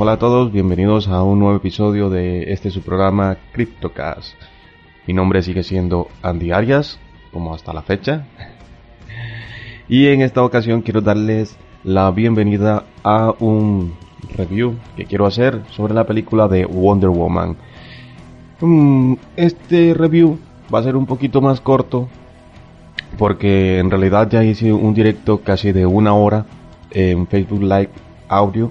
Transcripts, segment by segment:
Hola, a todos, bienvenidos a un nuevo episodio de este su programa CryptoCast. Mi nombre sigue siendo Andy Arias, como hasta la fecha. Y en esta ocasión quiero darles la bienvenida a un review que quiero hacer sobre la película de Wonder Woman. Mm, este review va a ser un poquito más corto porque en realidad ya hice un directo casi de una hora en Facebook Live audio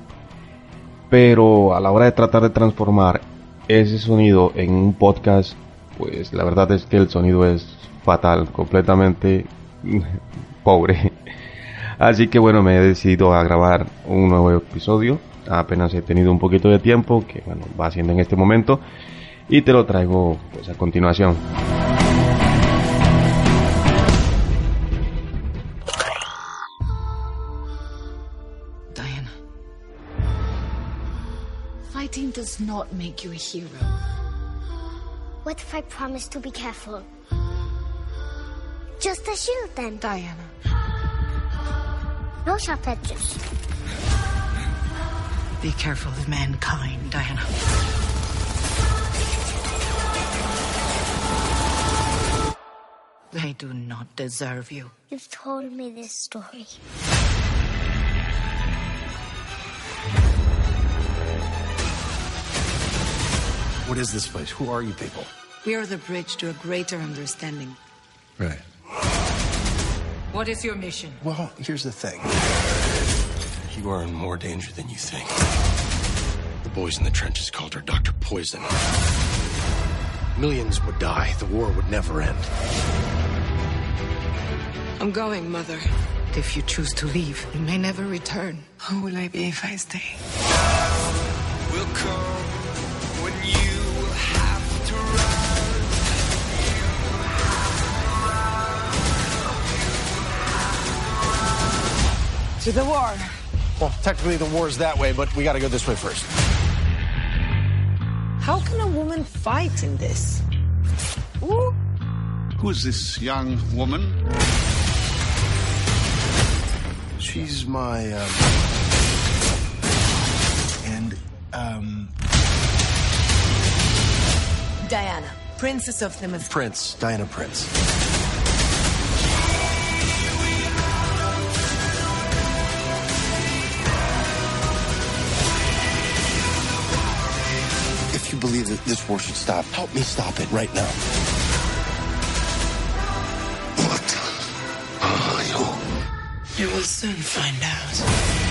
pero a la hora de tratar de transformar ese sonido en un podcast, pues la verdad es que el sonido es fatal, completamente pobre. Así que bueno, me he decidido a grabar un nuevo episodio. Apenas he tenido un poquito de tiempo, que bueno, va haciendo en este momento, y te lo traigo pues a continuación. Does not make you a hero. What if I promise to be careful? Just a shield then. Diana. No sharp edges. Be careful of mankind, Diana. They do not deserve you. You've told me this story. What is this place? Who are you people? We are the bridge to a greater understanding. Right. What is your mission? Well, here's the thing. You are in more danger than you think. The boys in the trenches called her Dr. Poison. Millions would die. The war would never end. I'm going, Mother. If you choose to leave, you may never return. Who will I be if I stay? Will come To the war. Well, technically the war's that way, but we gotta go this way first. How can a woman fight in this? Ooh. Who's this young woman? She's my, um... And, um... Diana, Princess of the Myth. Prince. Diana Prince. That this war should stop, help me stop it right now. What are you? You will soon find out.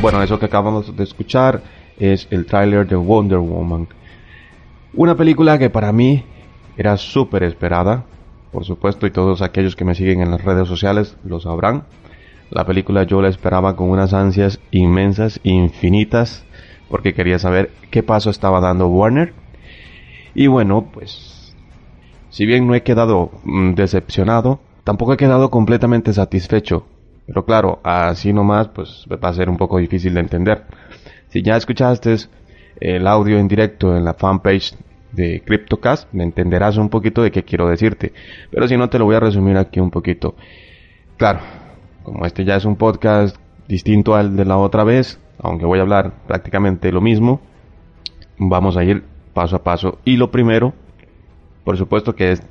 Bueno, eso que acabamos de escuchar es el tráiler de Wonder Woman. Una película que para mí era súper esperada, por supuesto, y todos aquellos que me siguen en las redes sociales lo sabrán. La película yo la esperaba con unas ansias inmensas, infinitas, porque quería saber qué paso estaba dando Warner. Y bueno, pues, si bien no he quedado mm, decepcionado, tampoco he quedado completamente satisfecho. Pero claro, así nomás, pues va a ser un poco difícil de entender. Si ya escuchaste el audio en directo en la fanpage de CryptoCast, me entenderás un poquito de qué quiero decirte. Pero si no, te lo voy a resumir aquí un poquito. Claro, como este ya es un podcast distinto al de la otra vez, aunque voy a hablar prácticamente lo mismo, vamos a ir paso a paso. Y lo primero, por supuesto que es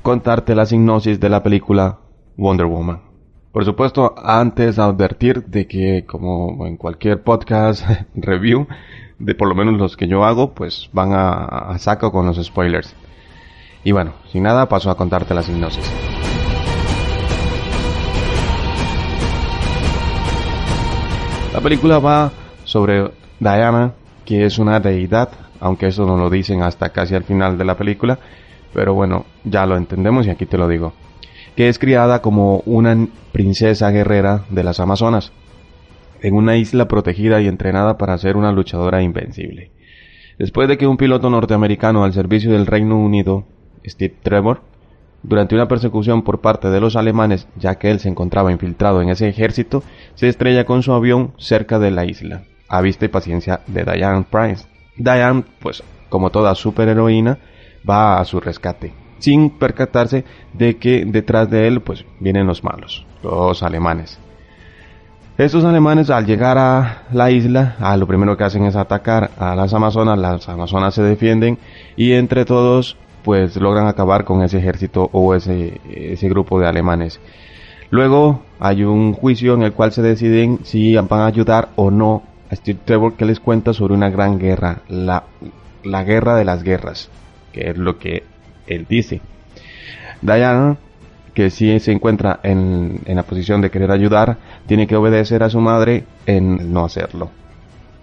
contarte la sinopsis de la película Wonder Woman. Por supuesto, antes advertir de que como en cualquier podcast review, de por lo menos los que yo hago, pues van a, a saco con los spoilers. Y bueno, sin nada, paso a contarte la sinopsis. La película va sobre Diana, que es una deidad, aunque eso no lo dicen hasta casi al final de la película, pero bueno, ya lo entendemos y aquí te lo digo. Que es criada como una princesa guerrera de las Amazonas, en una isla protegida y entrenada para ser una luchadora invencible. Después de que un piloto norteamericano al servicio del Reino Unido, Steve Trevor, durante una persecución por parte de los alemanes, ya que él se encontraba infiltrado en ese ejército, se estrella con su avión cerca de la isla, a vista y paciencia de Diane Price. Diane, pues como toda superheroína, va a su rescate, sin percatarse de que detrás de él pues vienen los malos, los alemanes. Estos alemanes al llegar a la isla, a lo primero que hacen es atacar a las amazonas, las amazonas se defienden y entre todos pues logran acabar con ese ejército o ese, ese grupo de alemanes. Luego hay un juicio en el cual se deciden si van a ayudar o no a Steve Trevor que les cuenta sobre una gran guerra, la, la guerra de las guerras, que es lo que él dice. Diana, que si se encuentra en, en la posición de querer ayudar, tiene que obedecer a su madre en no hacerlo.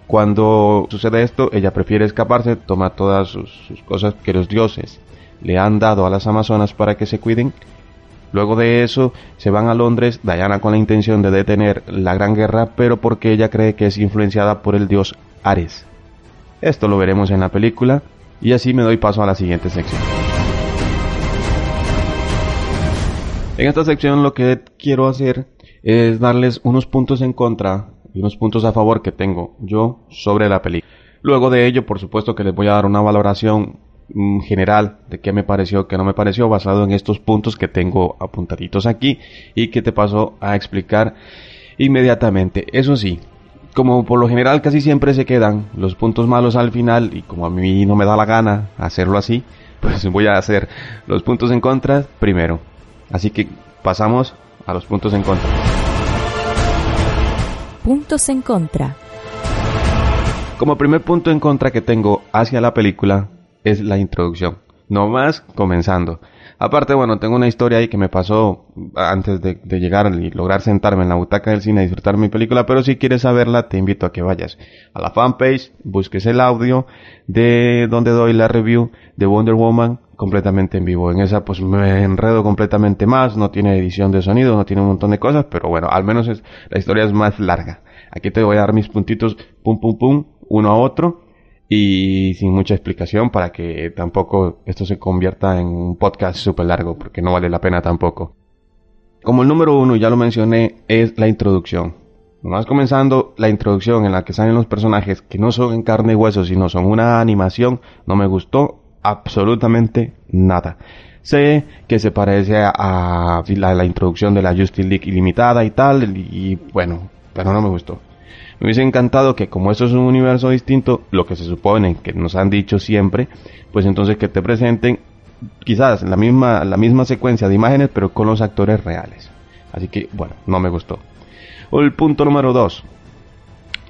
Cuando sucede esto, ella prefiere escaparse, toma todas sus, sus cosas que los dioses le han dado a las amazonas para que se cuiden. Luego de eso se van a Londres, Diana con la intención de detener la gran guerra, pero porque ella cree que es influenciada por el dios Ares. Esto lo veremos en la película y así me doy paso a la siguiente sección. En esta sección lo que quiero hacer es darles unos puntos en contra y unos puntos a favor que tengo yo sobre la película. Luego de ello, por supuesto que les voy a dar una valoración mm, general de qué me pareció, qué no me pareció, basado en estos puntos que tengo apuntaditos aquí y que te paso a explicar inmediatamente. Eso sí, como por lo general casi siempre se quedan los puntos malos al final y como a mí no me da la gana hacerlo así, pues voy a hacer los puntos en contra primero. Así que pasamos a los puntos en contra. Puntos en contra. Como primer punto en contra que tengo hacia la película es la introducción. No más comenzando. Aparte, bueno, tengo una historia ahí que me pasó antes de, llegar y lograr sentarme en la butaca del cine y disfrutar mi película, pero si quieres saberla, te invito a que vayas a la fanpage, busques el audio de donde doy la review de Wonder Woman completamente en vivo. En esa pues me enredo completamente más, no tiene edición de sonido, no tiene un montón de cosas, pero bueno, al menos es, la historia es más larga. Aquí te voy a dar mis puntitos pum pum pum, uno a otro y sin mucha explicación para que tampoco esto se convierta en un podcast súper largo, porque no vale la pena tampoco. Como el número uno, ya lo mencioné, es la introducción. Nomás comenzando la introducción en la que salen los personajes que no son en carne y hueso, sino son una animación, no me gustó absolutamente nada. Sé que se parece a, la, introducción de la Justice League ilimitada y tal, y bueno, pero no me gustó. Me hubiese encantado que como esto es un universo distinto, lo que se supone que nos han dicho siempre, pues entonces que te presenten quizás la misma, la misma secuencia de imágenes, pero con los actores reales. Así que, bueno, no me gustó. El punto número 2,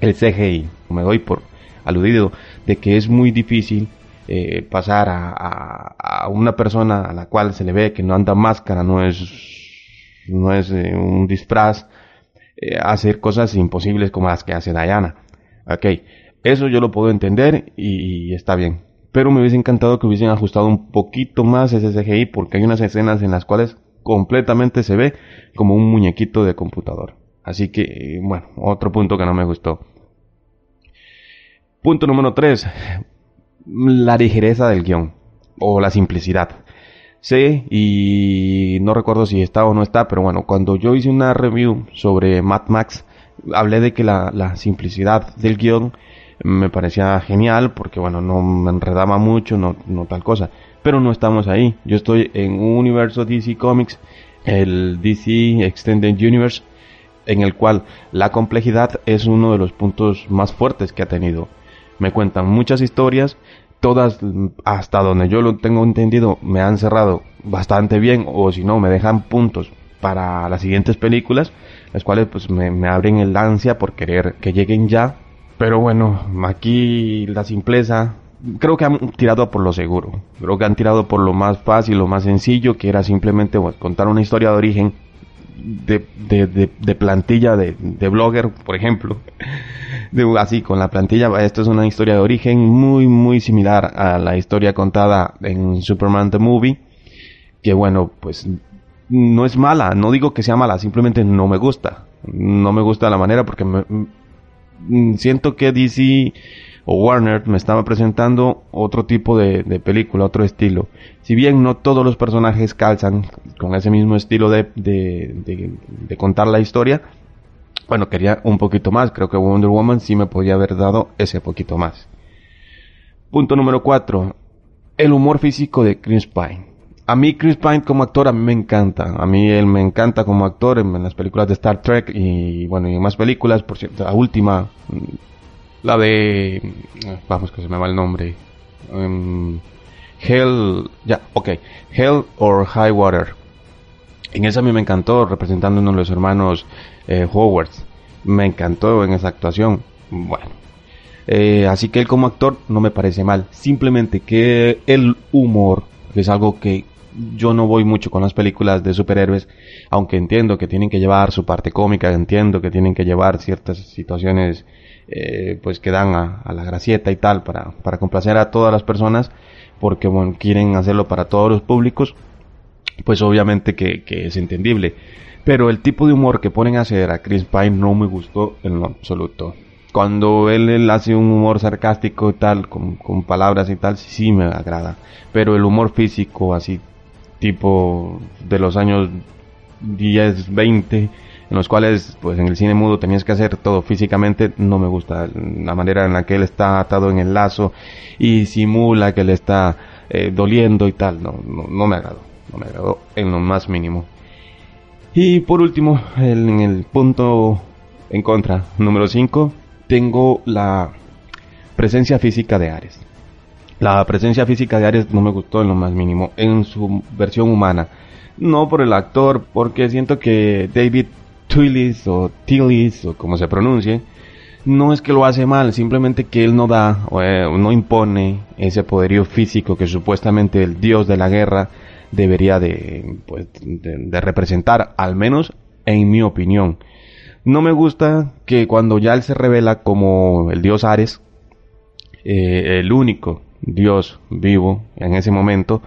el CGI. Me doy por aludido de que es muy difícil eh, pasar a, una persona a la cual se le ve que no anda máscara, no es, no es eh, un disfraz, eh, hacer cosas imposibles como las que hace Diana. Ok, eso yo lo puedo entender y, y, está bien. Pero me hubiese encantado que hubiesen ajustado un poquito más ese CGI porque hay unas escenas en las cuales completamente se ve como un muñequito de computador. Así que, bueno, otro punto que no me gustó. Punto número 3. La ligereza del guion. O la simplicidad. Sé, y no recuerdo si está o no está, pero bueno, cuando yo hice una review sobre Mad Max, hablé de que la, la simplicidad del guion me parecía genial, porque bueno, no me enredaba mucho, no, no tal cosa. Pero no estamos ahí. Yo estoy en un universo DC Comics, el DC Extended Universe, en el cual la complejidad es uno de los puntos más fuertes que ha tenido. Me cuentan muchas historias, todas, hasta donde yo lo tengo entendido, me han cerrado bastante bien, o si no, me dejan puntos para las siguientes películas, las cuales pues me, abren el ansia por querer que lleguen ya. Pero bueno, aquí la simpleza, creo que han tirado por lo seguro. Creo que han tirado por lo más fácil, lo más sencillo, que era simplemente bueno, contar una historia de origen de, de, de, plantilla de, blogger, por ejemplo. Así, con la plantilla, esto es una historia de origen muy, muy similar a la historia contada en Superman the Movie. Que bueno, pues no es mala, no digo que sea mala, simplemente no me gusta. No me gusta la manera porque me, mm, siento que DC o Warner me estaba presentando otro tipo de, película, otro estilo. Si bien no todos los personajes calzan con ese mismo estilo de, de, de, contar la historia, bueno, quería un poquito más. Creo que Wonder Woman sí me podía haber dado ese poquito más. Punto número 4. El humor físico de Chris Pine. A mí Chris Pine como actor a mí me encanta. A mí él me encanta como actor en, en las películas de Star Trek y bueno, y en más películas. Por cierto, la última la de... Vamos, que se me va el nombre. Um, Hell... Ya, ok. Hell or High Water. En esa a mí me encantó, representando uno de los hermanos eh, Howard. Me encantó en esa actuación. Bueno. Eh, así que él como actor no me parece mal. Simplemente que el humor, es algo que yo no voy mucho con las películas de superhéroes, aunque entiendo que tienen que llevar su parte cómica, entiendo que tienen que llevar ciertas situaciones eh, pues que dan a, la gracieta y tal para, para complacer a todas las personas porque bueno, quieren hacerlo para todos los públicos pues obviamente que, es entendible. Pero el tipo de humor que ponen a hacer a Chris Pine no me gustó en lo absoluto. Cuando él, él hace un humor sarcástico y tal con, con palabras y tal sí me agrada. Pero el humor físico así tipo de los años 10, 20 en los cuales pues en el cine mudo tenías que hacer todo físicamente, no me gusta la manera en la que él está atado en el lazo y simula que le está eh, doliendo y tal, no, no, no, me agrado, no me agrado en lo más mínimo. Y por último, en el punto en contra, número 5, tengo la presencia física de Ares. La presencia física de Ares no me gustó en lo más mínimo, en su versión humana. No por el actor, porque siento que David Twilis o Tillis o como se pronuncie, no es que lo hace mal, simplemente que él no da o eh, no impone ese poderío físico que supuestamente el dios de la guerra debería de, pues, de representar, al menos en mi opinión. No me gusta que cuando ya él se revela como el dios Ares, eh, el único dios vivo en ese momento,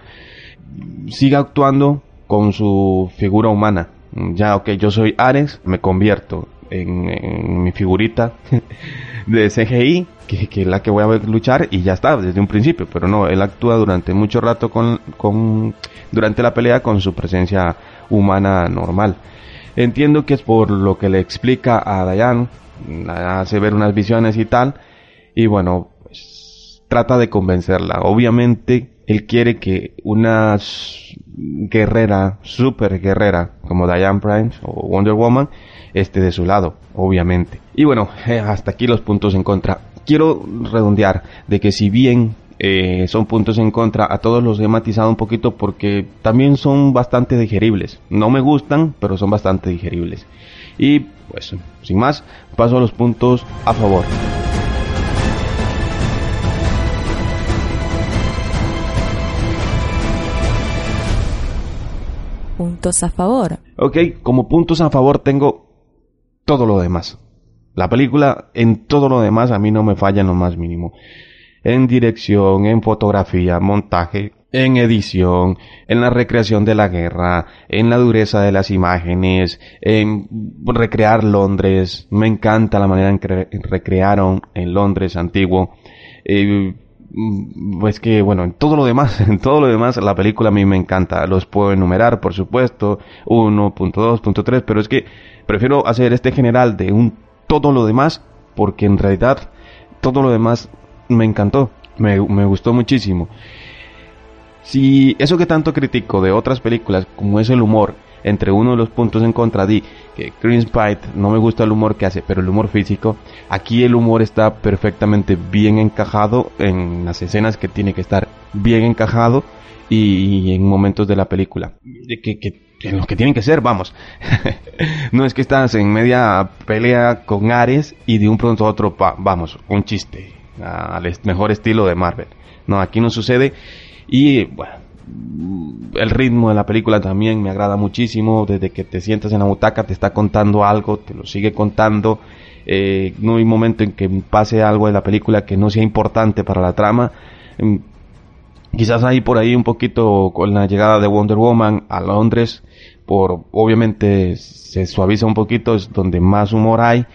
siga actuando con su figura humana ya, ok, yo soy Ares, me convierto en, mi figurita de CGI, que, que, es la que voy a luchar y ya está, desde un principio, pero no, él actúa durante mucho rato con, con, durante la pelea con su presencia humana normal. Entiendo que es por lo que le explica a Diane, hace ver unas visiones y tal, y bueno, trata de convencerla. Obviamente, él quiere que una guerrera, super guerrera, como Diane Prime o Wonder Woman, esté de su lado, obviamente. Y bueno, eh, hasta aquí los puntos en contra. Quiero redondear de que si bien eh, son puntos en contra, a todos los he matizado un poquito porque también son bastante digeribles. No me gustan, pero son bastante digeribles. Y pues, sin más, paso a los puntos a favor. Puntos a favor. Ok, como puntos a favor tengo todo lo demás. La película en todo lo demás a mí no me falla en lo más mínimo. En dirección, en fotografía, montaje, en edición, en la recreación de la guerra, en la dureza de las imágenes, en recrear Londres. Me encanta la manera en que recrearon en Londres antiguo. Eh, pues que bueno, en todo lo demás, en todo lo demás la película a mí me encanta. Los puedo enumerar, por supuesto, 1.2.3, pero es que prefiero hacer este general de un todo lo demás porque en realidad todo lo demás me encantó, me, me gustó muchísimo. Si eso que tanto critico de otras películas como es el humor, entre uno de los puntos en contra di que Pine no me gusta el humor que hace, pero el humor físico, aquí el humor está perfectamente bien encajado en las escenas que tiene que estar bien encajado y en momentos de la película. Que, en lo que tienen que ser, vamos. no es que estás en media pelea con Ares y de un pronto a otro, pa- vamos, un chiste, al mejor estilo de Marvel. No, aquí no sucede y bueno, el ritmo de la película también me agrada muchísimo. Desde que te sientas en la butaca te está contando algo, te lo sigue contando. Eh, no hay momento en que pase algo de la película que no sea importante para la trama. Em, Quizás ahí por ahí un poquito con la llegada de Wonder Woman a Londres, por obviamente se suaviza un poquito, es donde más humor hay,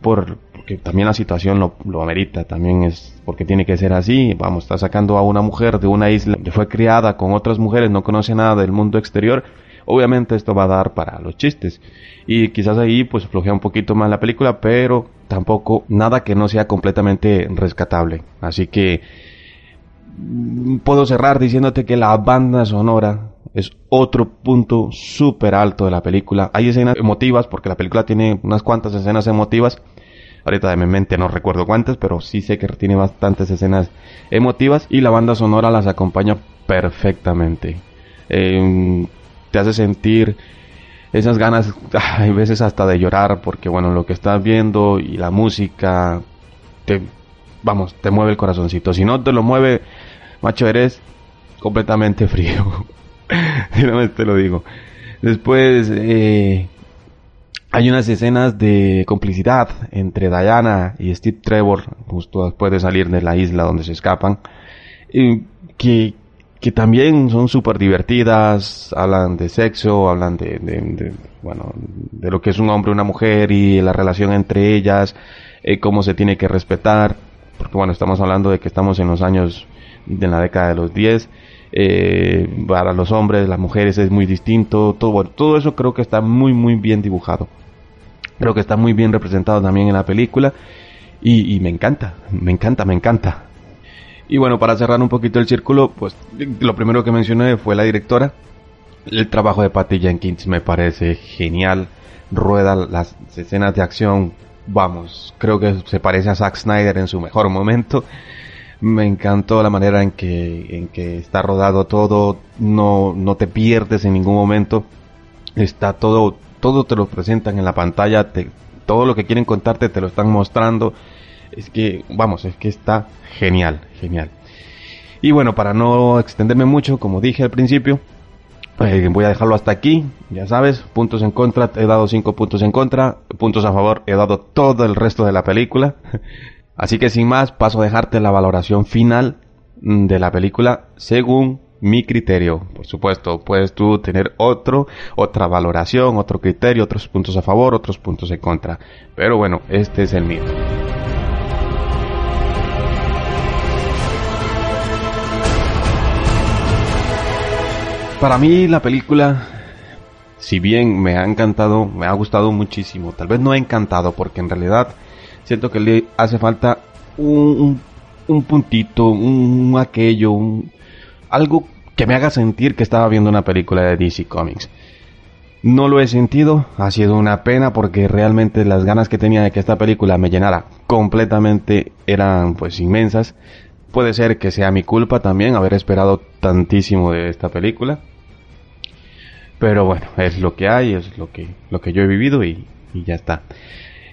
por, porque también la situación lo, lo amerita, también es porque tiene que ser así. Vamos, está sacando a una mujer de una isla que fue criada con otras mujeres, no conoce nada del mundo exterior. Obviamente esto va a dar para los chistes. Y quizás ahí pues flojea un poquito más la película, pero tampoco nada que no sea completamente rescatable. Así que mm, puedo cerrar diciéndote que la banda sonora es otro punto súper alto de la película. Hay escenas emotivas, porque la película tiene unas cuantas escenas emotivas. Ahorita de mi mente no recuerdo cuántas, pero sí sé que tiene bastantes escenas emotivas y la banda sonora las acompaña perfectamente. Eh, te hace sentir esas ganas, hay veces hasta de llorar, porque bueno, lo que estás viendo y la música te, vamos, te mueve el corazoncito. Si no te lo mueve, macho, eres completamente frío. Finalmente te lo digo. Después, eh, hay unas escenas de complicidad entre Diana y Steve Trevor, justo después de salir de la isla donde se escapan, que, que también son súper divertidas, hablan de sexo, hablan de, bueno, de lo que es un hombre y una mujer y la relación entre ellas, eh, cómo se tiene que respetar, porque bueno, estamos hablando de que estamos en los años de la década de los 10, eh, para los hombres, las mujeres es muy distinto, todo, bueno, todo eso creo que está muy muy bien dibujado. Creo que está muy bien representado también en la película y, y me encanta, me encanta, me encanta. Y bueno, para cerrar un poquito el círculo, pues lo primero que mencioné fue la directora. El trabajo de Patty Jenkins me parece genial. Rueda las escenas de acción, vamos, creo que se parece a Zack Snyder en su mejor momento. Me encantó la manera en que, en que está rodado todo, no, no te pierdes en ningún momento. Está todo, todo te lo presentan en la pantalla, te- todo lo que quieren contarte te lo están mostrando. Es que, vamos, es que está genial, genial. Y bueno, para no extenderme mucho, como dije al principio, eh, voy a dejarlo hasta aquí. Ya sabes, puntos en contra, he dado 5 puntos en contra, puntos a favor, he dado todo el resto de la película. Así que sin más, paso a dejarte la valoración final mm, de la película según mi criterio. Por supuesto, puedes tú tener otro, otra valoración, otro criterio, otros puntos a favor, otros puntos en contra. Pero bueno, este es el mío. Para mí la película, si bien me ha encantado, me ha gustado muchísimo, tal vez no ha encantado porque en realidad siento que le hace falta un, un, un puntito, un, aquello, un, algo que me haga sentir que estaba viendo una película de DC Comics. No lo he sentido, ha sido una pena porque realmente las ganas que tenía de que esta película me llenara completamente eran pues inmensas. Puede ser que sea mi culpa también haber esperado tantísimo de esta película. Pero bueno, es lo que hay, es lo que, lo que yo he vivido y ya está.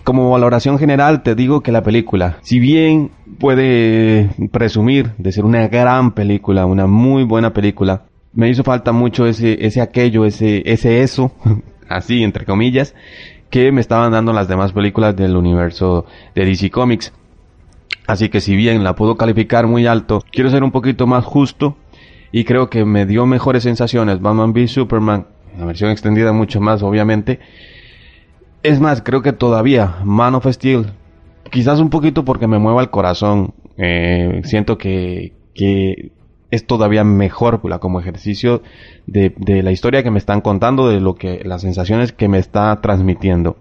Como valoración general te digo que la película, si bien puede presumir de ser una gran película, una muy buena película, me hizo falta mucho ese, ese aquello, ese, ese eso, así entre comillas, que me estaban dando las demás películas del universo de DC Comics. Así que si bien la puedo calificar muy alto, quiero ser un poquito más justo y creo que me dio mejores sensaciones Batman v Superman, la versión extendida mucho más obviamente. Es más, creo que todavía Man of Steel, quizás un poquito porque me mueva el corazón, eh, siento que, que es todavía mejor como ejercicio de, de la historia que me están contando, de lo que las sensaciones que me está transmitiendo.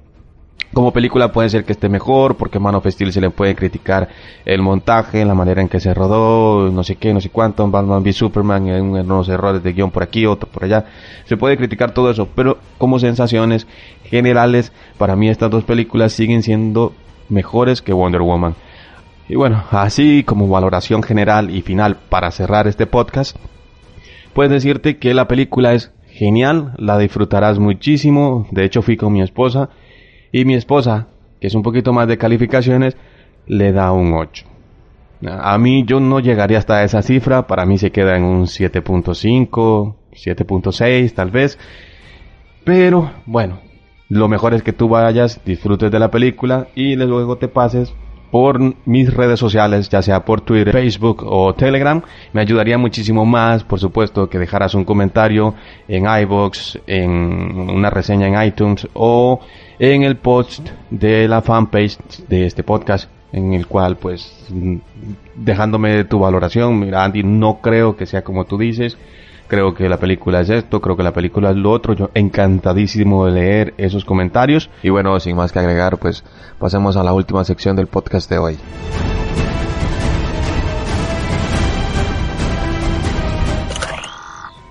Como película puede ser que esté mejor, porque Man of Steel se le puede criticar el montaje, la manera en que se rodó, no sé qué, no sé cuánto, Batman v Superman, en unos errores de guion por aquí, otro por allá. Se puede criticar todo eso, pero como sensaciones generales, para mí estas dos películas siguen siendo mejores que Wonder Woman. Y bueno, así como valoración general y final para cerrar este podcast, puedes decirte que la película es genial, la disfrutarás muchísimo. De hecho, fui con mi esposa y mi esposa, que es un poquito más de calificaciones, le da un 8. A mí yo no llegaría hasta esa cifra, para mí se queda en un 7.5, 7.6 tal vez. Pero bueno, lo mejor es que tú vayas, disfrutes de la película y luego te pases por mis redes sociales, ya sea por Twitter, Facebook o Telegram. Me ayudaría muchísimo más, por supuesto, que dejaras un comentario en iBox, en una reseña en iTunes o en el post de la fanpage de este podcast en el cual pues dejándome tu valoración, mira Andy, no creo que sea como tú dices, creo que la película es esto, creo que la película es lo otro, yo encantadísimo de leer esos comentarios y bueno, sin más que agregar, pues pasemos a la última sección del podcast de hoy.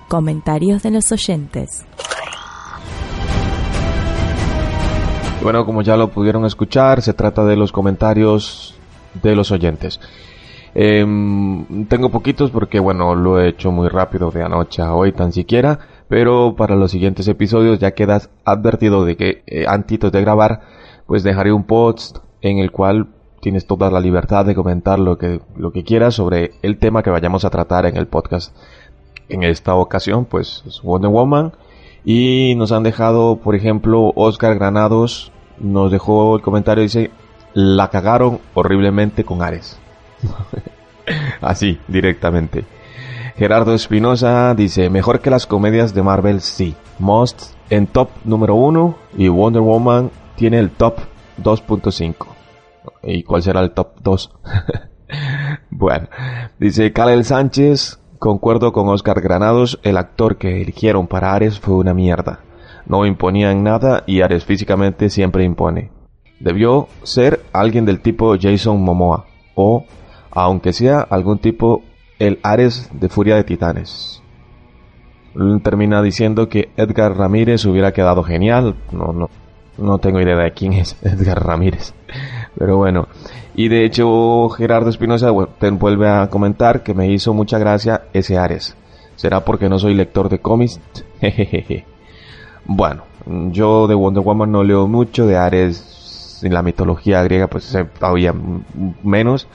Comentarios de los oyentes. Bueno, como ya lo pudieron escuchar, se trata de los comentarios de los oyentes. Em, tengo poquitos porque, bueno, lo he hecho muy rápido de anoche a hoy tan siquiera, pero para los siguientes episodios ya quedas advertido de que eh, antes de grabar, pues dejaré un post en el cual tienes toda la libertad de comentar lo que, lo que quieras sobre el tema que vayamos a tratar en el podcast. En esta ocasión, pues, es Wonder Woman. Y nos han dejado, por ejemplo, Oscar Granados nos dejó el comentario, dice, la cagaron horriblemente con Ares. Así, directamente. Gerardo Espinosa dice, mejor que las comedias de Marvel, sí. Most en top número 1 y Wonder Woman tiene el top 2.5. ¿Y cuál será el top 2? bueno, dice Kalel Sánchez, concuerdo con Oscar Granados, el actor que eligieron para Ares fue una mierda. No imponía en nada y Ares físicamente siempre impone. Debió ser alguien del tipo Jason Momoa o, aunque sea algún tipo, el Ares de Furia de Titanes. Termina diciendo que Edgar Ramírez hubiera quedado genial. No, no, no tengo idea de quién es Edgar Ramírez. Pero bueno. Y de hecho, Gerardo Espinosa vuelve a comentar que me hizo mucha gracia ese Ares. ¿Será porque no soy lector de cómics? Jejeje. Bueno, yo de Wonder Woman no leo mucho, de Ares en la mitología griega pues todavía menos,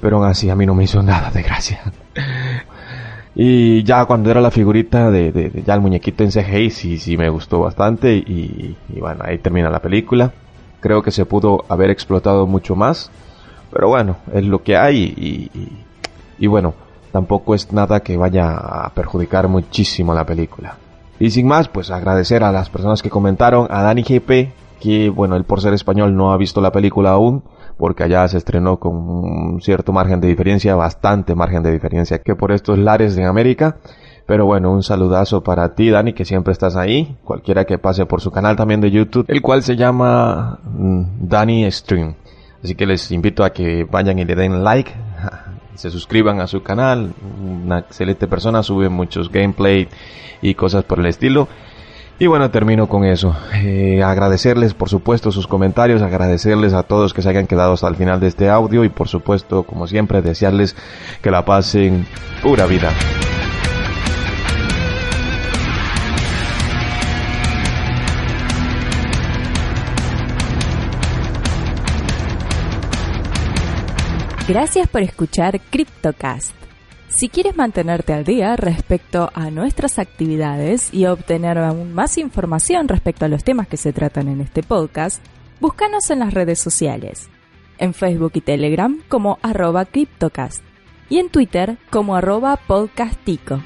pero aún así a mí no me hizo nada de gracia. y ya cuando era la figurita de, ya el muñequito en CGI sí, sí me gustó bastante y, bueno, ahí termina la película. Creo que se pudo haber explotado mucho más, pero bueno, es lo que hay y, y bueno, tampoco es nada que vaya a perjudicar muchísimo la película. Y sin más, pues agradecer a las personas que comentaron, a Dani GP, que bueno, él por ser español no ha visto la película aún, porque allá se estrenó con un cierto margen de diferencia, bastante margen de diferencia que por estos lares de América. Pero bueno, un saludazo para ti, Dani, que siempre estás ahí. Cualquiera que pase por su canal también de YouTube, el cual se llama mm, Dani Stream. Así que les invito a que vayan y le den like, se suscriban a su canal. Una excelente persona, sube muchos gameplay y cosas por el estilo. Y bueno, termino con eso. Eh, agradecerles, por supuesto, sus comentarios, agradecerles a todos que se hayan quedado hasta el final de este audio y por supuesto, como siempre, desearles que la pasen pura vida. Gracias por escuchar CryptoCast. Si quieres mantenerte al día respecto a nuestras actividades y obtener aún más información respecto a los temas que se tratan en este podcast, búscanos en las redes sociales, en Facebook y Telegram como arroba CryptoCast y en Twitter como arroba podcastico.